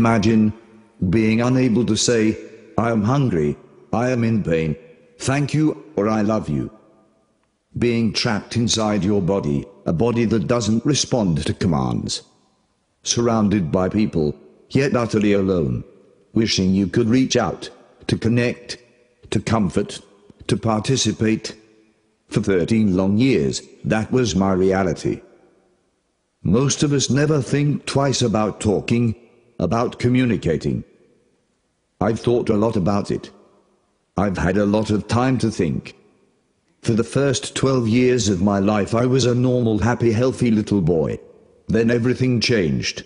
imagine being unable to say, I am hungry, I am in pain, thank you, or I love you. Being trapped inside your body, a body that doesn't respond to commands. Surrounded by people, yet utterly alone. Wishing you could reach out, to connect, to comfort, to participate. For 13 long years, that was my reality. Most of us never think twice about talking, about communicating. I've thought a lot about it. I've had a lot of time to think. For the first 12 years of my life I was a normal, happy, healthy little boy. Then everything changed.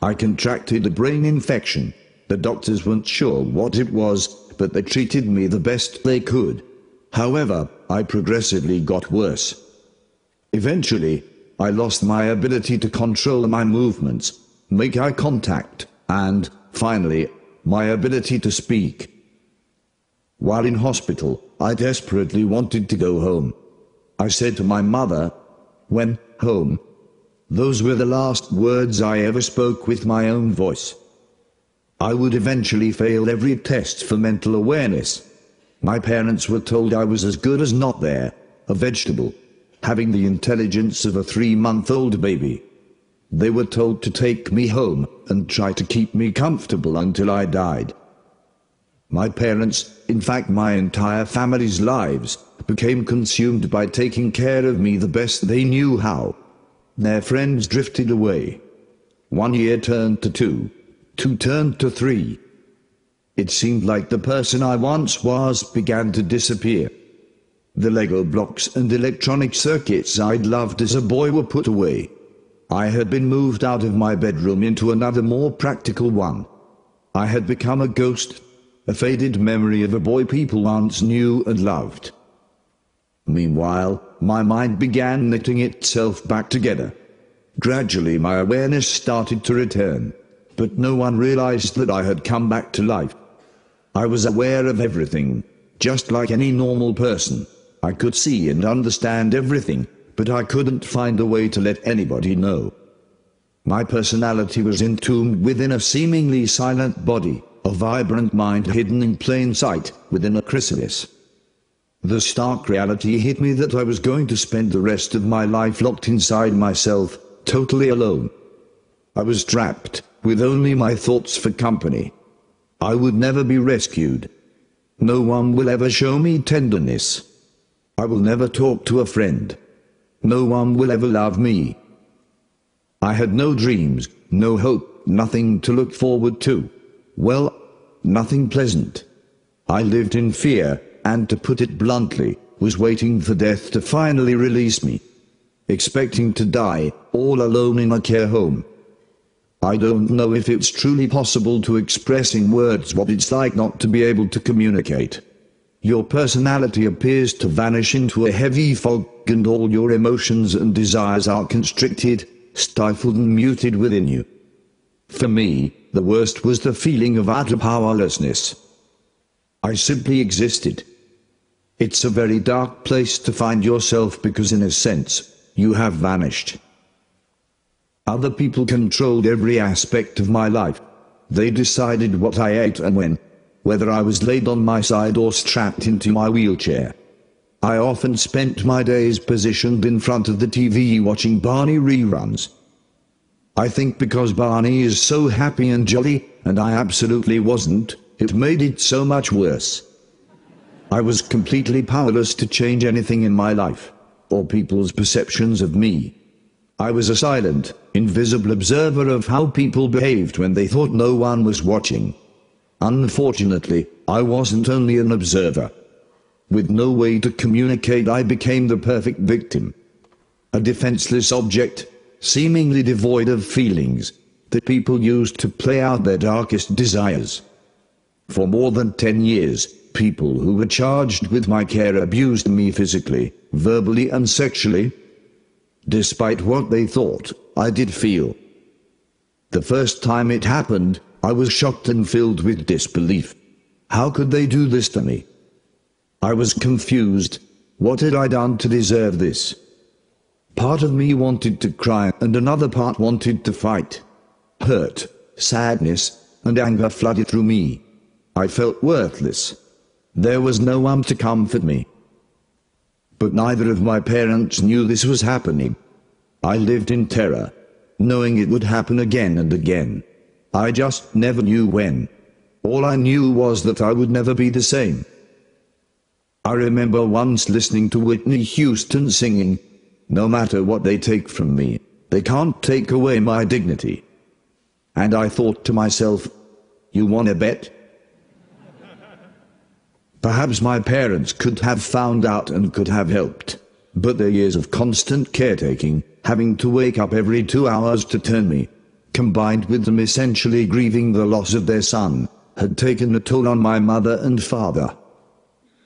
I contracted a brain infection. The doctors weren't sure what it was, but they treated me the best they could. However, I progressively got worse. Eventually, I lost my ability to control my movements, make eye contact, and, finally, my ability to speak. While in hospital, I desperately wanted to go home. I said to my mother, when home. Those were the last words I ever spoke with my own voice. I would eventually fail every test for mental awareness. My parents were told I was as good as not there, a vegetable, having the intelligence of a three-month-old baby. They were told to take me home and try to keep me comfortable until I died. My parents, in fact my entire family's lives, became consumed by taking care of me the best they knew how. Their friends drifted away. One year turned to two, two turned to three. It seemed like the person I once was began to disappear. The Lego blocks and electronic circuits I'd loved as a boy were put away. I had been moved out of my bedroom into another more practical one. I had become a ghost, a faded memory of a boy people once knew and loved. Meanwhile, my mind began knitting itself back together. Gradually my awareness started to return, but no one realized that I had come back to life. I was aware of everything, just like any normal person. I could see and understand everything, but I couldn't find a way to let anybody know. My personality was entombed within a seemingly silent body, a vibrant mind hidden in plain sight, within a chrysalis. The stark reality hit me that I was going to spend the rest of my life locked inside myself, totally alone. I was trapped, with only my thoughts for company. I would never be rescued. No one will ever show me tenderness. I will never talk to a friend. No one will ever love me. I had no dreams, no hope, nothing to look forward to. Well, nothing pleasant. I lived in fear, and to put it bluntly, was waiting for death to finally release me. Expecting to die, all alone in a care home. I don't know if it's truly possible to express in words what it's like not to be able to communicate. Your personality appears to vanish into a heavy fog, and all your emotions and desires are constricted, stifled and muted within you. For me, the worst was the feeling of utter powerlessness. I simply existed. It's a very dark place to find yourself because in a sense, you have vanished. Other people controlled every aspect of my life. They decided what I ate and when whether I was laid on my side or strapped into my wheelchair. I often spent my days positioned in front of the TV watching Barney reruns. I think because Barney is so happy and jolly, and I absolutely wasn't, it made it so much worse. I was completely powerless to change anything in my life, or people's perceptions of me. I was a silent, invisible observer of how people behaved when they thought no one was watching. Unfortunately, I wasn't only an observer. With no way to communicate I became the perfect victim. A defenseless object, seemingly devoid of feelings, that people used to play out their darkest desires. For more than ten years, people who were charged with my care abused me physically, verbally and sexually. Despite what they thought, I did feel. The first time it happened, I was shocked and filled with disbelief. How could they do this to me? I was confused. What had I done to deserve this? Part of me wanted to cry and another part wanted to fight. Hurt, sadness, and anger flooded through me. I felt worthless. There was no one to comfort me. But neither of my parents knew this was happening. I lived in terror, knowing it would happen again and again. I just never knew when. All I knew was that I would never be the same. I remember once listening to Whitney Houston singing, No matter what they take from me, they can't take away my dignity. And I thought to myself, You wanna bet? Perhaps my parents could have found out and could have helped. But their years of constant caretaking, having to wake up every two hours to turn me, combined with them essentially grieving the loss of their son, had taken a toll on my mother and father.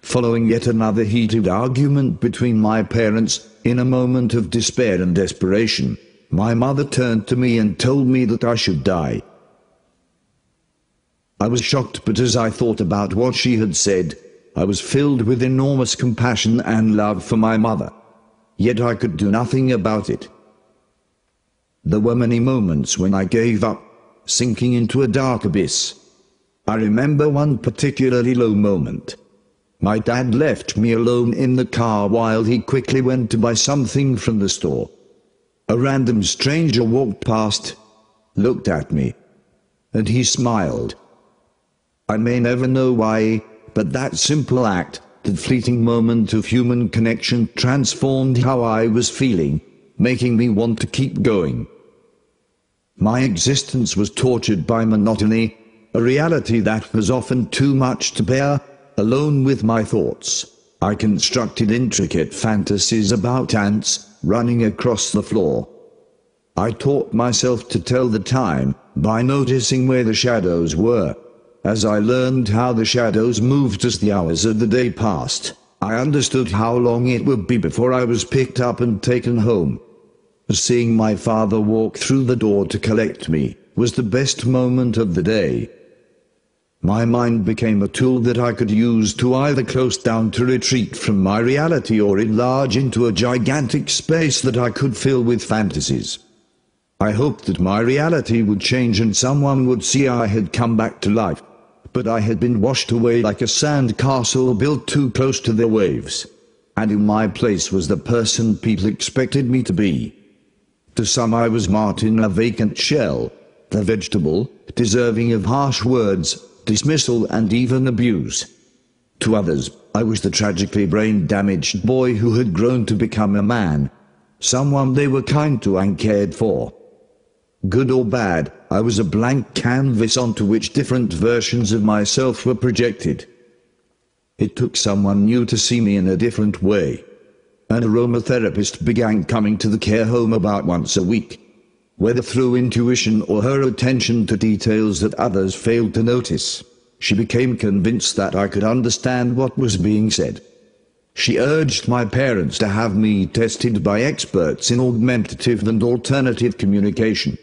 Following yet another heated argument between my parents, in a moment of despair and desperation, my mother turned to me and told me that I should die. I was shocked but as I thought about what she had said, I was filled with enormous compassion and love for my mother. Yet I could do nothing about it. There were many moments when I gave up, sinking into a dark abyss. I remember one particularly low moment. My dad left me alone in the car while he quickly went to buy something from the store. A random stranger walked past, looked at me, and he smiled. I may never know why, but that simple act, that fleeting moment of human connection transformed how I was feeling, making me want to keep going. My existence was tortured by monotony, a reality that was often too much to bear, Alone with my thoughts, I constructed intricate fantasies about ants running across the floor. I taught myself to tell the time by noticing where the shadows were. As I learned how the shadows moved as the hours of the day passed, I understood how long it would be before I was picked up and taken home. Seeing my father walk through the door to collect me was the best moment of the day. My mind became a tool that I could use to either close down to retreat from my reality or enlarge into a gigantic space that I could fill with fantasies. I hoped that my reality would change and someone would see I had come back to life. But I had been washed away like a sand castle built too close to the waves. And in my place was the person people expected me to be. To some I was Martin a vacant shell, the vegetable, deserving of harsh words, dismissal and even abuse. To others, I was the tragically brain-damaged boy who had grown to become a man. Someone they were kind to and cared for. Good or bad, I was a blank canvas onto which different versions of myself were projected. It took someone new to see me in a different way. An aromatherapist began coming to the care home about once a week whether through intuition or her attention to details that others failed to notice. She became convinced that I could understand what was being said. She urged my parents to have me tested by experts in augmentative and alternative communication.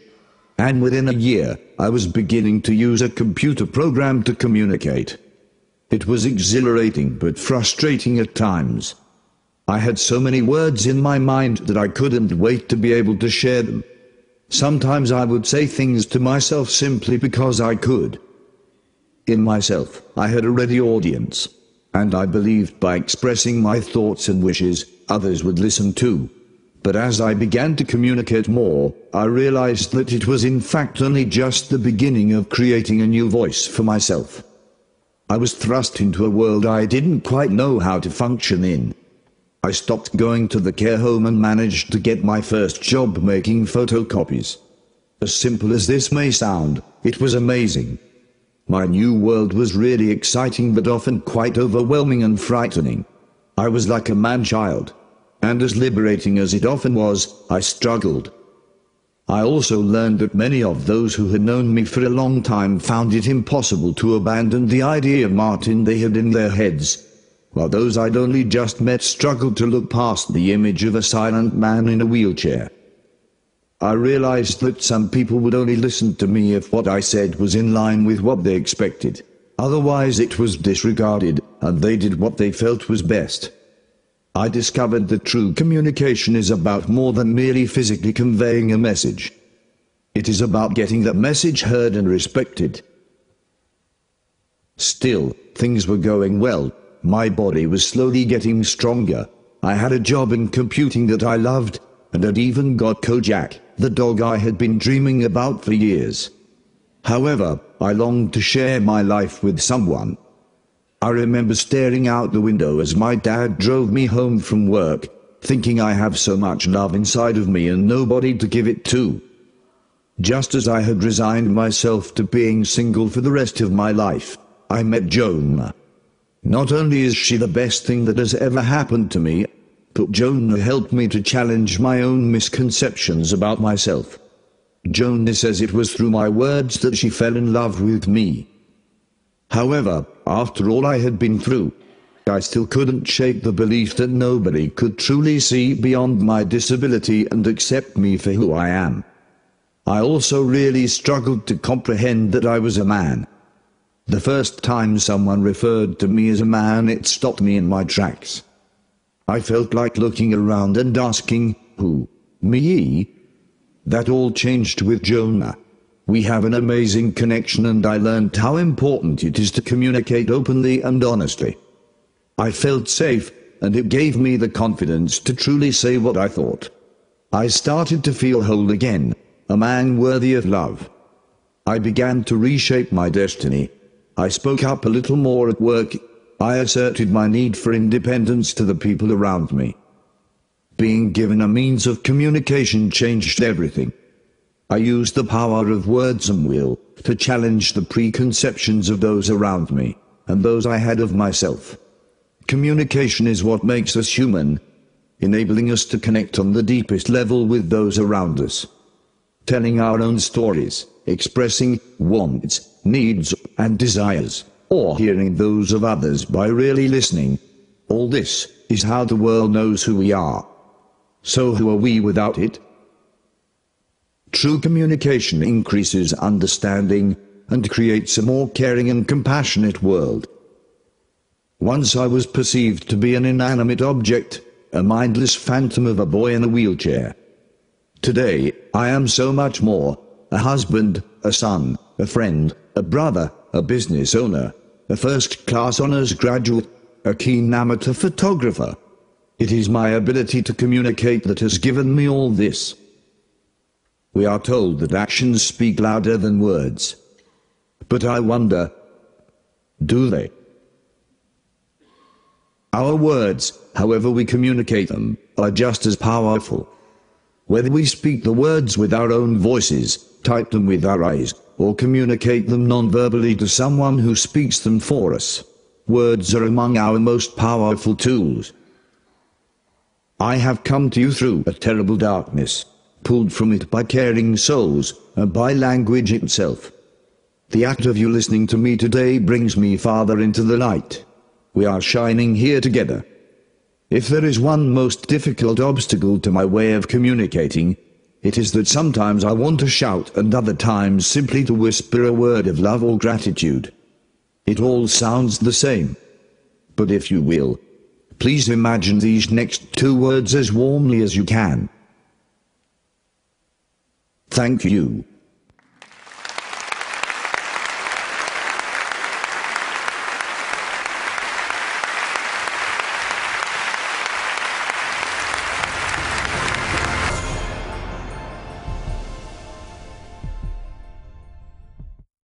And within a year, I was beginning to use a computer program to communicate. It was exhilarating but frustrating at times. I had so many words in my mind that I couldn't wait to be able to share them. Sometimes I would say things to myself simply because I could. In myself, I had a ready audience, and I believed by expressing my thoughts and wishes, others would listen too. But as I began to communicate more, I realized that it was in fact only just the beginning of creating a new voice for myself. I was thrust into a world I didn't quite know how to function in. I stopped going to the care home and managed to get my first job making photocopies. As simple as this may sound, it was amazing. My new world was really exciting but often quite overwhelming and frightening. I was like a man-child. And as liberating as it often was, I struggled. I also learned that many of those who had known me for a long time found it impossible to abandon the idea of Martin they had in their heads while those I'd only just met struggled to look past the image of a silent man in a wheelchair. I realized that some people would only listen to me if what I said was in line with what they expected. Otherwise it was disregarded, and they did what they felt was best. I discovered that true communication is about more than merely physically conveying a message. It is about getting that message heard and respected. Still, things were going well. My body was slowly getting stronger. I had a job in computing that I loved, and had even got Kojak, the dog I had been dreaming about for years. However, I longed to share my life with someone. I remember staring out the window as my dad drove me home from work, thinking I have so much love inside of me and nobody to give it to. Just as I had resigned myself to being single for the rest of my life, I met Joanna. Not only is she the best thing that has ever happened to me, but Joanna helped me to challenge my own misconceptions about myself. Joanna says it was through my words that she fell in love with me. However, after all I had been through, I still couldn't shake the belief that nobody could truly see beyond my disability and accept me for who I am. I also really struggled to comprehend that I was a man. The first time someone referred to me as a man it stopped me in my tracks. I felt like looking around and asking, who? Me? That all changed with Joanna. We have an amazing connection and I learned how important it is to communicate openly and honestly. I felt safe, and it gave me the confidence to truly say what I thought. I started to feel whole again, a man worthy of love. I began to reshape my destiny. I spoke up a little more at work. I asserted my need for independence to the people around me. Being given a means of communication changed everything. I used the power of words and will to challenge the preconceptions of those around me, and those I had of myself. Communication is what makes us human, enabling us to connect on the deepest level with those around us telling our own stories, expressing wants, needs, and desires, or hearing those of others by really listening. All this is how the world knows who we are. So who are we without it? True communication increases understanding and creates a more caring and compassionate world. Once I was perceived to be an inanimate object, a mindless phantom of a boy in a wheelchair. Today, I am so much more a husband, a son, a friend, a brother, a business owner, a first class honors graduate, a keen amateur photographer. It is my ability to communicate that has given me all this. We are told that actions speak louder than words. But I wonder, do they? Our words, however we communicate them, are just as powerful. Whether we speak the words with our own voices, type them with our eyes, or communicate them non-verbally to someone who speaks them for us, words are among our most powerful tools. I have come to you through a terrible darkness, pulled from it by caring souls, and by language itself. The act of you listening to me today brings me farther into the light. We are shining here together. If there is one most difficult obstacle to my way of communicating, it is that sometimes I want to shout and other times simply to whisper a word of love or gratitude. It all sounds the same. But if you will, please imagine these next two words as warmly as you can. Thank you.